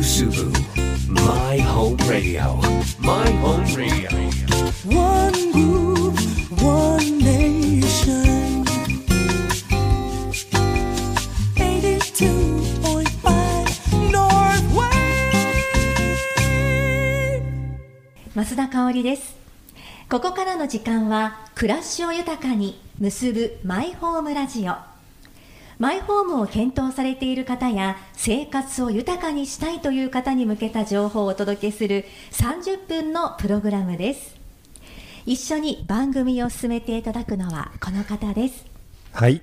Musubu My Home Radio My Home Radio One group, one nation. 82.5 North Wave. 増田香織ですここからの時間は暮らしを豊かに結ぶマイホームラジオマイホームを検討されている方や生活を豊かにしたいという方に向けた情報をお届けする30分のプログラムです一緒に番組を進めていただくのはこの方ですはい。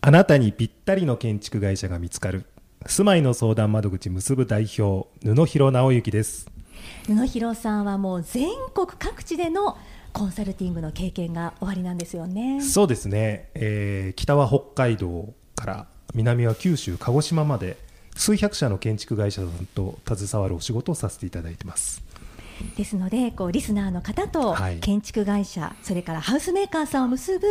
あなたにぴったりの建築会社が見つかる。住まいの相談窓口結ぶ代表、布広直之です。布広さんはもう全国各地でのコンサルティングの経験がおありなんですよねそうですね。えー北は北海道から南は九州、鹿児島まで数百社の建築会社さんと携わるお仕事をさせていただいてます。ですのでこうリスナーの方とはい建築会社、それからハウスメーカーさんを結ぶ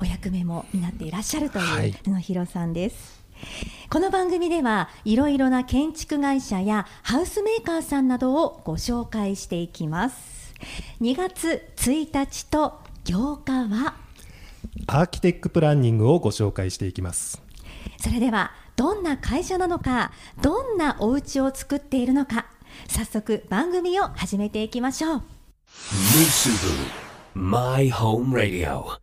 お役目も担っていらっしゃるとはいいう布広さんです。この番組ではいろいろな建築会社やハウスメーカーさんなどをご紹介していきます。2月1日と8日はアーキテックプランニングをご紹介していきます。それではどんな会社なのかどんなお家を作っているのか早速番組を始めていきましょう。Musubu My Home Radio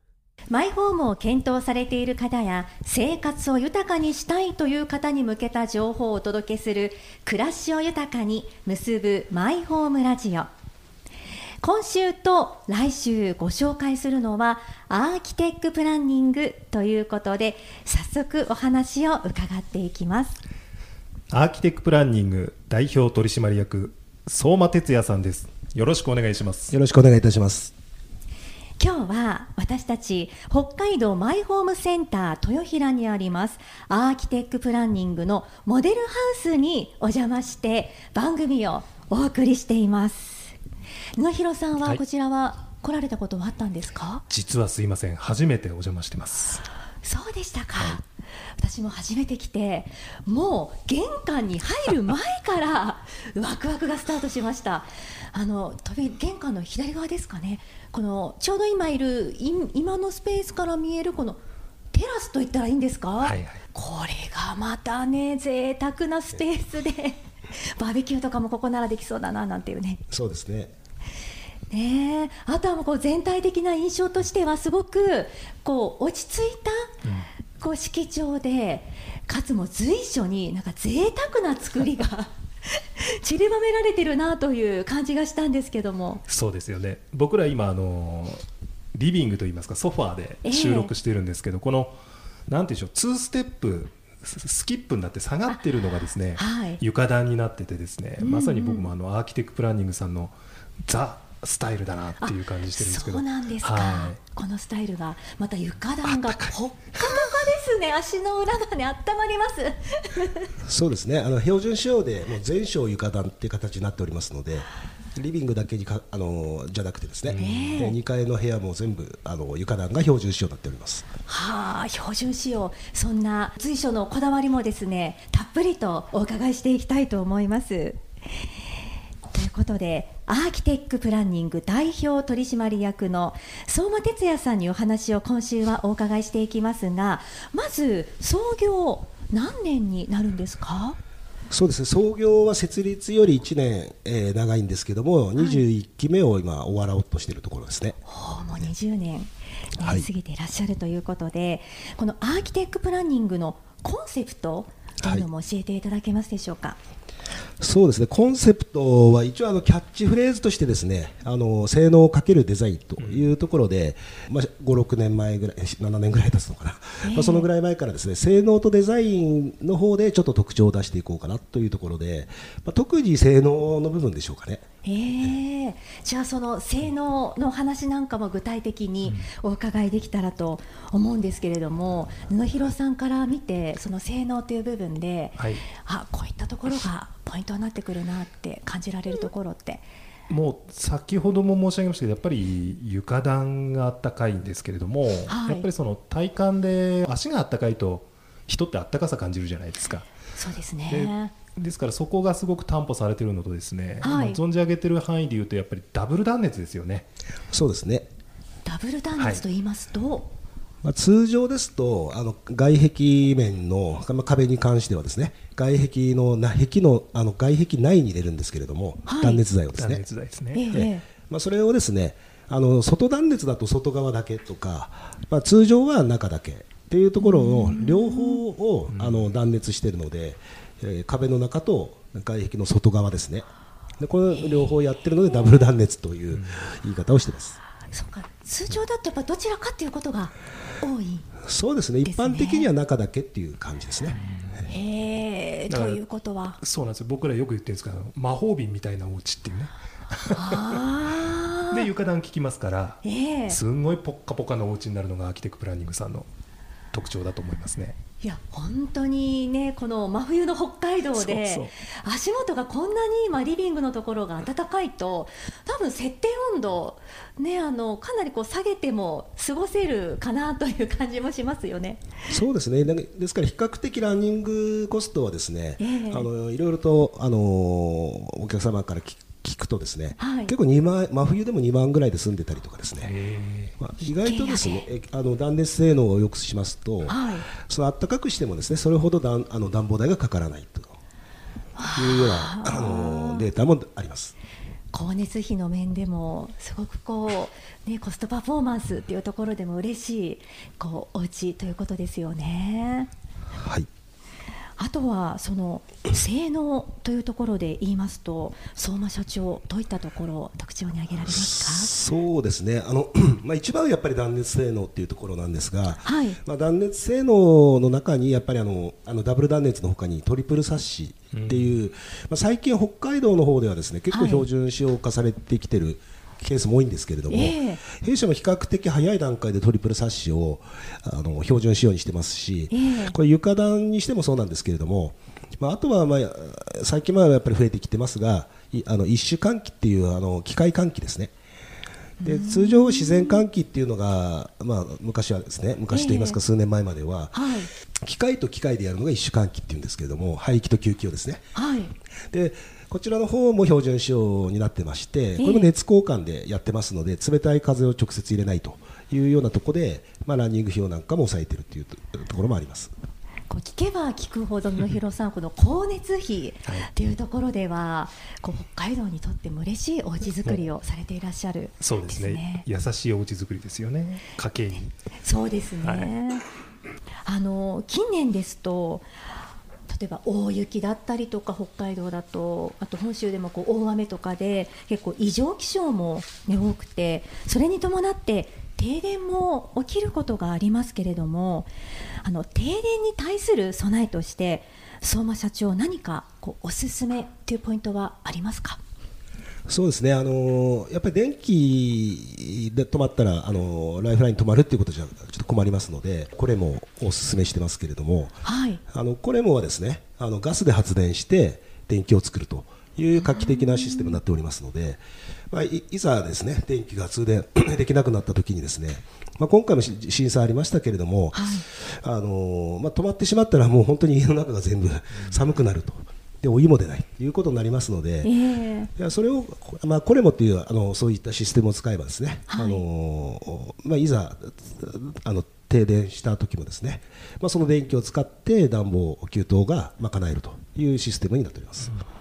マイホームを検討されている方や生活を豊かにしたいという方に向けた情報をお届けする暮らしを豊かに結ぶマイホームラジオ今週と来週ご紹介するのはアーキテックプランニングということで早速お話を伺っていきますアーキテックプランニング代表取締役、相馬哲也さんです。よろしくお願いします。よろしくお願いいたします。今日は私たち北海道マイホームセンター豊平にありますアーキテックプランニングのモデルハウスにお邪魔して番組をお送りしています布広さんははい。こちらは来られたことはあったんですか、実はすいません。初めてお邪魔してます。そうでしたか、私も初めて来てもう玄関に入る前から ワクワクがスタートしました。あの飛び玄関の左側ですかね。このちょうど今いるい今のスペースから見えるこのテラスと言ったらいいんですか、はいはい。これがまたね贅沢なスペースでバーベキューとかもここならできそうだななんていうね。そうですね。ねえ。あとはもうこう全体的な印象としてはすごくこう落ち着いた、こう色調でかつも随所になんか贅沢な作りが 散りばめられてるなという感じがしたんですけども。そうですよね。僕ら今あのリビングといいますかソファーで収録してるんですけど、このなんていうんでしょう2ステップススキップになって下がってるのがですね、はい。床暖になっててですね、まさに僕もあのアーキテクプランニングさんのザスタイルだなっていう感じしてるんですけどそうなんですか、はいこのスタイルがまた床暖がほっかほかですね足の裏がね温まりますそうですね。あの標準仕様でもう全床床暖っていう形になっておりますので、リビングだけにかあのじゃなくてですね。で2階の部屋も全部あの床暖が標準仕様になっております。はあ標準仕様そんな随所のこだわりもですねたっぷりとお伺いしていきたいと思います。ことでアーキテックプランニング代表取締役の相馬哲也さんにお話を今週はお伺いしていきますがまず創業何年になるんですか？そうですね。創業は設立より1年、えー長いんですけども、21期目を今終わろうとしているところですね。もう20年、ねはい過ぎていらっしゃるということでこのアーキテックプランニングのコンセプトというのも教えていただけますでしょうか？そうですね。コンセプトは一応あのキャッチフレーズとしてですねあの性能をかけるデザインというところで、まあ、56年前ぐらい7年ぐらい経つのかな、ええまあ、そのぐらい前からですね性能とデザインの方でちょっと特徴を出していこうかなというところで、まあ、特に性能の部分でしょうかね。ええじゃあその性能の話なんかも具体的にお伺いできたらと思うんですけれども、布広さんから見てその性能という部分で、はい。あこういったところがポイントになってくるなって感じられるところって、もう先ほども申し上げましたけどやっぱり床暖があったかいんですけれども、はい。やっぱりその体感で足があったかいと人ってあったかさ感じるじゃないですか。そうですでね。ですからそこがすごく担保されているのとですね、はい。まあ存じ上げている範囲でいうとやっぱりダブル断熱ですよね。そうですね。ダブル断熱と言いますと、まあ、通常ですとあの外壁面の、まあ、壁に関してはですね外壁のな壁のあの外壁内に入れるんですけれども、はい。断熱材をです断ね熱材ですね。えまあ、それをですねあの外断熱だと外側だけとか、まあ、通常は中だけっていうところを両方をあの断熱しているので、えー壁の中と外壁の外側ですね。でこの両方やってるのでダブル断熱という言い方をしてます。そうか通常だとやっぱどちらかっていうことが多い。そうですね一般的には中だけっていう感じですね。へえということはそうなんですよ僕らよく言ってるんですけど魔法瓶みたいなお家っていうね。ああ で床暖効きますから、ええすんごいポッカポカのお家になるのがアーキテクプランニングさんの特徴だと思いますね。いや本当にねこの真冬の北海道で足元がこんなに今リビングのところが暖かいと多分設定温度ねあのかなりこう下げても過ごせるかなという感じもしますよね。そうですね。ですから比較的ランニングコストはですね、ええ。あのいろいろとあのお客様からくとですね、はい。結構2万真冬でも2万ぐらいで済んでたりとかですね、へまあ、意外とですねえあの断熱性能を良くしますと、はい。その暖かくしてもですねそれほど暖あの暖房代がかからないというようなあのデータもあります。光熱費の面でもすごくこう、ね、コストパフォーマンスっていうところでも嬉しいこうお家ということですよね。はいあとはその性能というところで言いますと相馬社長どういったところを特徴に挙げられますそうですね。あの、まあ、一番はやっぱり断熱性能っていうところなんですが、はい。まあ、断熱性能の中にやっぱりあのあのダブル断熱のほかにトリプルサッシっていう、まあ、最近、北海道の方ではですね結構はい標準仕様化されてきてるケースも多いんですけれども、ええ弊社も比較的早い段階でトリプルサッシをあの標準仕様にしてますし、ええこれ床暖にしてもそうなんですけれども、まあ、あとは、まあ、最近はやっぱり増えてきてますがいあの一種換気っていうあの機械換気ですね。で通常、自然換気っていうのが、まあ、昔はですね昔といいますか、ええ。数年前までは、はい。機械と機械でやるのが一種換気っていうんですけれども排気と吸気をですね。はい。でこちらの方も標準仕様になってまして、これも熱交換でやってますので、冷たい風を直接入れないというようなところで、まあ、ランニング費用なんかも抑えているというとところもあります。こう聞けば聞くほど野広さん この光熱費っていうところではこう北海道にとっても嬉しいお家作りをされていらっしゃるそうですね。優しいお家作りですよね。家計に。そうですね、はい。あの近年ですと例えば大雪だったりとか北海道だとあと本州でもこう大雨とかで結構異常気象も、ね、多くてそれに伴って停電も起きることがありますけれどもあの停電に対する備えとして相馬社長何かこうおすすめというポイントはありますか？そうですね、あのやっぱり電気で止まったら、あのライフライン止まるっていうことじゃちょっと困りますので、これもお勧めしてますけれども、はい。あのこれもはですねあのガスで発電して電気を作るという画期的なシステムになっておりますので、まあ、いいざですね電気が通電 できなくなったときにですね、まあ、今回もし震災ありましたけれども、はい。あのまあ、止まってしまったらもう本当に家の中が全部寒くなると。でお湯も出ない。ということになりますので、ええ。いやそれを、まあ、これもっていうあのそういったシステムを使えばですね、はい。あのまあ、いざあの停電した時もですね、まあ、その電気を使って暖房給湯が賄えるというシステムになっております。ほう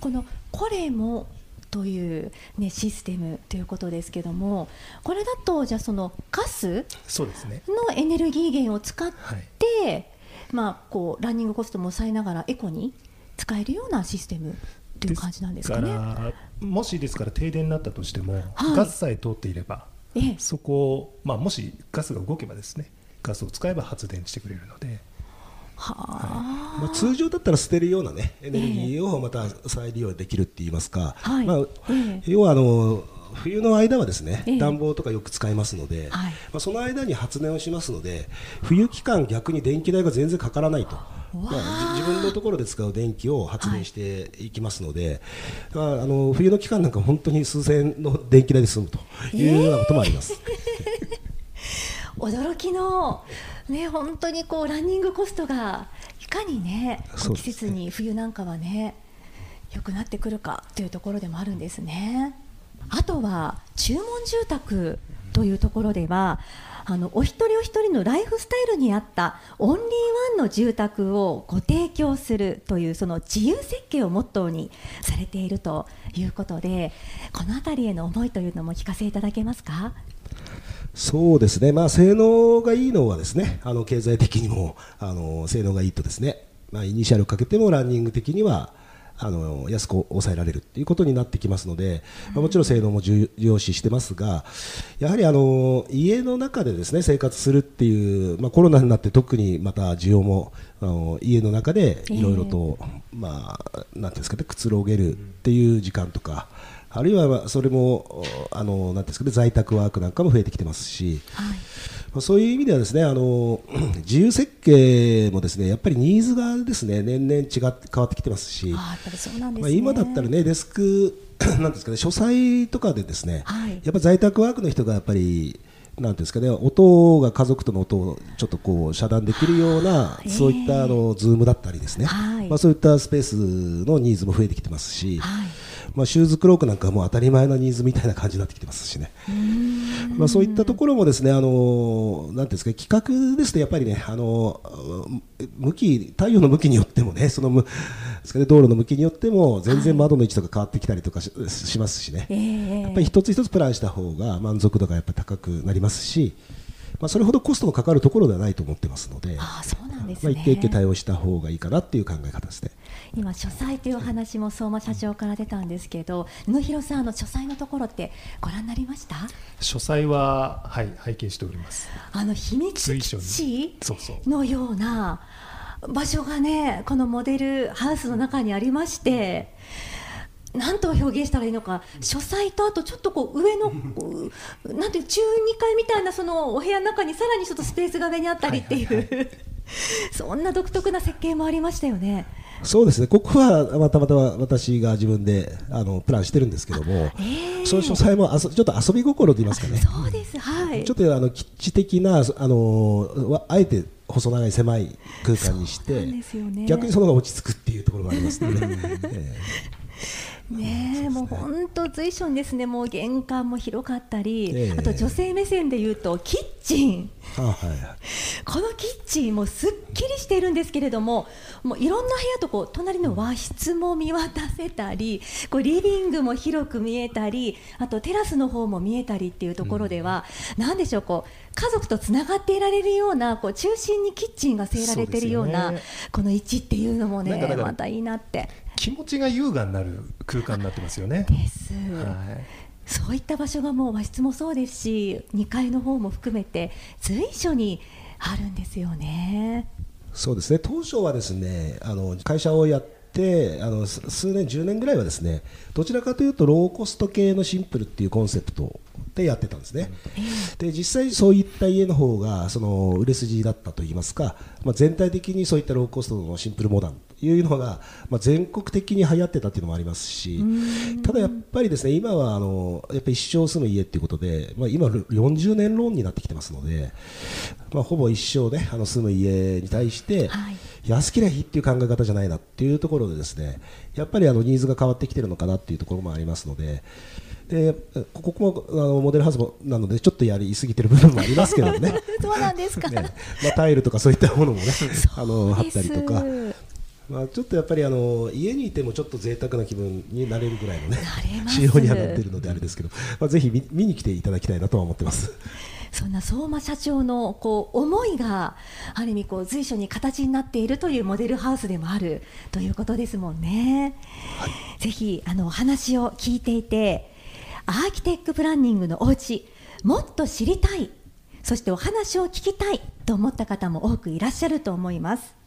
このコレモという、ね、システムということですけどもこれだとじゃあそのガスそうですね。のエネルギー源を使って、まあ、こうランニングコストも抑えながらエコに使えるようなシステムという感じなんですかね。らもしですから停電になったとしても、はい。ガスさえ通っていればええ。そこを、まあ、もしガスが動けばですねガスを使えば発電してくれるのではあ、まあ、通常だったら捨てるような、ね、エネルギーをまた再利用できるって言いますか、はい。まあええ。要はあの冬の間はですね、ええ。暖房とかよく使いますので、はい。まあ、その間に発電をしますので冬期間、逆に電気代が全然かからないと。まあ、じ自分のところで使う電気を発電していきますので、まあ、あの冬の期間なんか本当に数千円の電気代で済むというようなこともあります。驚きの、ね、本当にこうランニングコストがかにね季節に冬なんかはね良くなってくるかというところでもあるんですね。あとは注文住宅というところではあのお一人お一人のライフスタイルに合ったオンリーワンの住宅をご提供するというその自由設計をモットーにされているということでこの辺りへの思いというのも聞かせいただけますか？そうですね、まあ、性能がいいのはですねあの経済的にもあの性能がいいとですね、まあ、イニシャルかけてもランニング的にはあの安く抑えられるということになってきますので、まあ、もちろん性能も重要視してますがやはりあの家の中でですね生活するっていう、まあ、コロナになって特にまた需要もあの家の中でいろいろと、まあ、なんていうんですかねくつろげるっていう時間とか。あるいはまあそれもあのなんですかね在宅ワークなんかも増えてきてますし、はい。まあそういう意味ではですねあの 自由設計もですねやっぱりニーズがですね年々違って変わってきてますし、あーやっぱりそうなんですまあ、ね、今だったらねデスク なんですかね書斎とかでですね、はい。やっぱ在宅ワークの人がやっぱりなんですかね音が家族との音をちょっとこう遮断できるようなええ。そういったあの Zoom だったりですね、はい。まあそういったスペースのニーズも増えてきてますし、はい。まあシューズクロークなんかはもう当たり前のニーズみたいな感じになってきてますしね。まあ、そういったところもですね、あのなんていうんですか、企画ですとやっぱりね、あの向き太陽の向きによってもね、そのむですかね。道路の向きによっても全然窓の位置とか変わってきたりとかし,、しますしね。ええ。やっぱり一つ一つプランした方が満足度がやっぱり高くなりますし、まあそれほどコストのかかるところではないと思ってますので、ああそうなんですまあね、一定一定対応した方がいいかなっていう考え方ですね。今書斎というお話も相馬社長から出たんですけど布広さんあの書斎のところってご覧になりました？書斎ははい拝見しております。あの秘密基随所に。地そうそう。のような場所がねこのモデルハウスの中にありまして何と表現したらいいのか書斎とあとちょっとこう上のなんていう中2階みたいなそのお部屋の中にさらにちょっとスペースが上にあったりっていう、そんな独特な設計もありましたよね。そうですね、ここはまたまた私が自分であのプランしてるんですけども、ええ。その書斎もあそちょっと遊び心と言いますかね、そうです。はい。ちょっとあの基地的なあのわあえて細長い狭い空間にして、ね。逆にその方が落ち着くっていうところがありますので、えねえもう本当随所にですねもう玄関も広かったり、ええ。あと女性目線で言うとキッチン。はいこのキッチンもすっきりしているんですけれどももういろんな部屋とこう隣の和室も見渡せたりこうリビングも広く見えたりあとテラスの方も見えたりっていうところでは、なんでしょうこう家族とつながっていられるようなこう中心にキッチンが据えられているようなこの位置っていうのもねまたいいなって。気持ちが優雅になる空間になってますよねです。はいそういった場所がもう和室もそうですし2階の方も含めて随所にあるんですよね。そうですね当初はですねあの会社をやってあのす数年、10年ぐらいはですねどちらかというとローコスト系のシンプルっていうコンセプトでやってたんですね。で実際そういった家の方がその売れ筋だったといいますか、まあ、全体的にそういったローコストのシンプルモダンというのが、まあ、全国的に流行ってたっていうのもありますしただやっぱりですね今はあのやっぱり一生住む家っていうことで、まあ、今40年ローンになってきてますので、まあ、ほぼ一生ねあの住む家に対して、はい安ければいいっていう考え方じゃないなっていうところでですねやっぱりあのニーズが変わってきてるのかなっていうところもありますので。でここもあのモデルハウスもなのでちょっとやりすぎてる部分もありますけどね そうなんですか。ねまあ、タイルとかそういったものもねあの貼ったりとか、まあ、ちょっとやっぱりあの家にいてもちょっと贅沢な気分になれるぐらいのね仕様にはなってるのであれですけど、まあ、ぜひ見見に来ていただきたいなとは思ってます。そんな相馬社長のこう思いがある意味こう随所に形になっているというモデルハウスでもあるということですもんね。ぜひあのお話を聞いていてアーキテックプランニングのお家もっと知りたいそしてお話を聞きたいと思った方も多くいらっしゃると思います。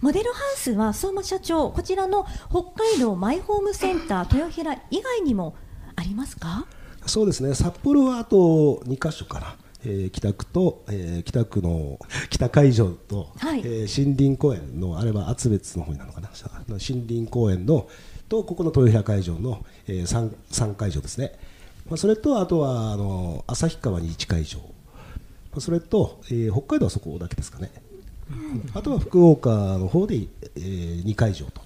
モデルハウスは相馬社長こちらの北海道マイホームセンター豊平以外にもありますか？そうですね。札幌はあと2か所かな、えー北区と、えー北区の 北海上と、はい。えー森林公園のあれは厚別の方になるのかな。森林公園のとここの豊平会場の、え 3, 3会場ですね、まあ、それとあとはあの旭川に1会場、まあ、それと、えー北海道はそこだけですかねあとは福岡の方で、えー、2会場と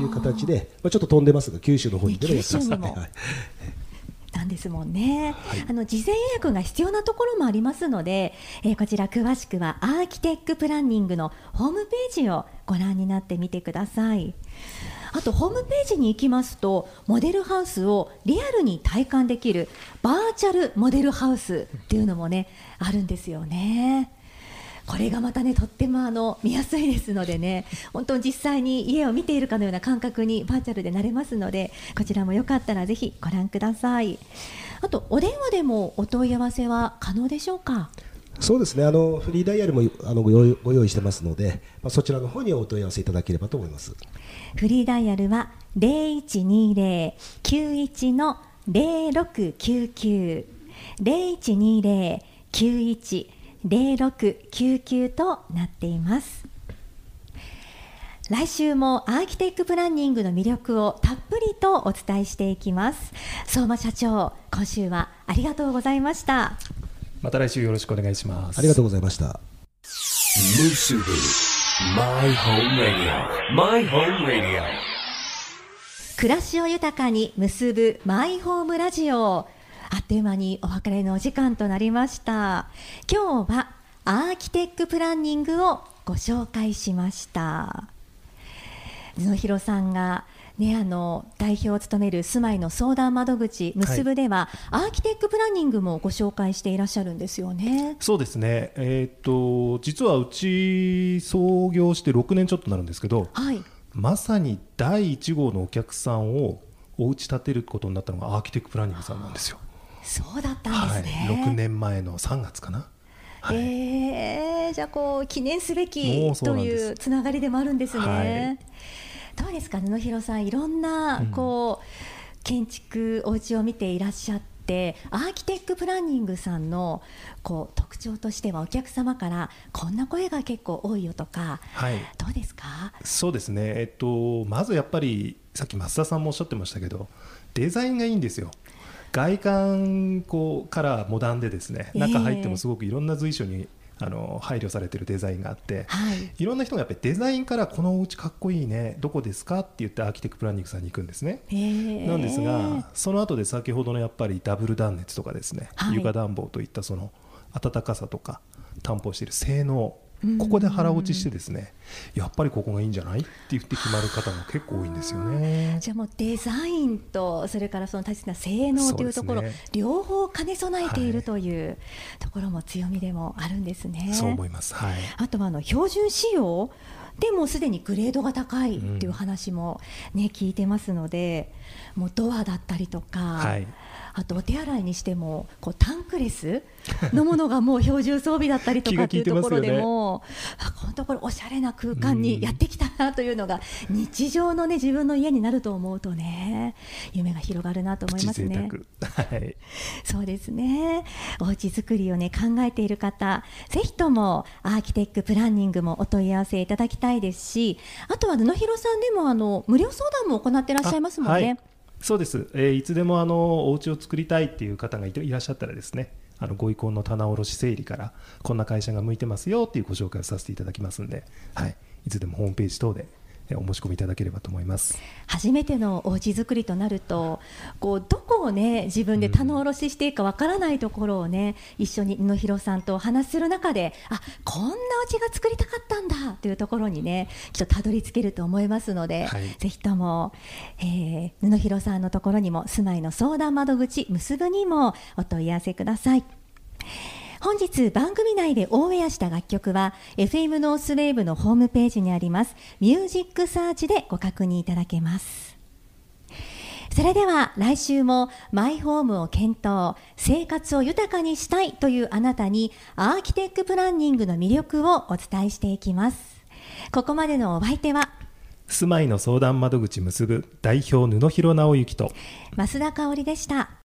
いう形で、まあ、ちょっと飛んでますが九州の方にでもやってますねはい。なんですもんね、あの事前予約が必要なところもありますので、えーこちら詳しくはアーキテックプランニングのホームページをご覧になってみてください。あとホームページに行きますとモデルハウスをリアルに体感できるバーチャルモデルハウスっていうのもねあるんですよねこれがまたねとってもあの見やすいですのでね本当に実際に家を見ているかのような感覚にバーチャルでなれますのでこちらもよかったらぜひご覧ください。あとお電話でもお問い合わせは可能でしょうか？そうですね。あのフリーダイヤルもあのご用意ご用意してますので、まあ、そちらの方にお問い合わせいただければと思います。フリーダイヤルは0120-91の0699 0120-91-0699となっています来週もアーキテックプランニングの魅力をたっぷりとお伝えしていきます相馬社長今週はありがとうございましたまた来週よろしくお願いしますありがとうございました Musubu. My Home Radio. My Home Radio. 暮らしを豊かに結ぶマイホームラジオあっという間にお別れのお時間となりました。今日はアーキテックプランニングをご紹介しました。布広さんがね、あの代表を務める住まいの相談窓口結ぶでは、アーキテックプランニングもご紹介していらっしゃるんですよね。そうですね、えーっと実はうち創業して6年ちょっとなるんですけど、はい、まさに第1号のお客さんをお家建てることになったのがアーキテクプランニングさんなんですよ。そうだったんはい、ですね。6年前の3月かな。はい。えーじゃあこう記念すべもきというつながりでもあるんですね。はい。どうですか布広さん。いろんなこう、建築お家を見ていらっしゃってアーキテックプランニングさんのこう特徴としてはお客様からこんな声が結構多いよとかはい。どうですか？そうですね、えっと、まずやっぱりさっき増田さんもおっしゃってましたけどデザインがいいんですよ外観こうからモダンでですねええ。中入ってもすごくいろんな随所にあの配慮されてるデザインがあって、はい。いろんな人がやっぱりデザインからこのお家かっこいいねどこですかって言ってアーキテクプランニングさんに行くんですね。えーなんですが、その後で先ほどのやっぱりダブル断熱とかですね、はい。床暖房といったその暖かさとか担保している性能ここで腹落ちしてですねやっぱりここがいいんじゃないって言って決まる方も結構多いんですよね。じゃあもうデザインとそれからその大切な性能というところ、ね両方兼ね備えていはいるというところも強みでもあるんですね。そう思います。はい。あとはあの標準仕様でもすでにグレードが高いっていう話もね、聞いてますのでもうドアだったりとか、はいあとお手洗いにしてもこうタンクレスのものがもう標準装備だったりとかっていうところでも、あこのところおしゃれな空間にやってきたなというのが日常のね自分の家になると思うとね夢が広がるなと思いますね。沢。はい。そうですね。お家作りをね考えている方、ぜひともアーキテックプランニングもお問い合わせいただきたいですし、あとは布広さんでもあの無料相談も行っていらっしゃいますもんね。そうです、えーいつでもあのお家を作りたいっていう方がいいらっしゃったらですねあのご意向の棚卸整理からこんな会社が向いてますよっていうご紹介をさせていただきますんで、はい、いつでもホームページ等でお申し込みいただければと思います。初めてのお家作りとなると、こうどこをね自分で棚卸ししていいかわからないところをね、一緒に布広さんとお話しする中で、あこんなお家が作りたかったんだというところにね、きっとたどり着けると思いますので、はいぜひとも、えー布広さんのところにも住まいの相談窓口結ぶにもお問い合わせください。本日番組内でオンエアした楽曲は FM ノースウェーブのホームページにありますミュージックサーチでご確認いただけます。それでは来週もマイホームを検討生活を豊かにしたいというあなたにアーキテックプランニングの魅力をお伝えしていきます。ここまでのお相手は住まいの相談窓口結ぶ代表布広直之と増田香織でした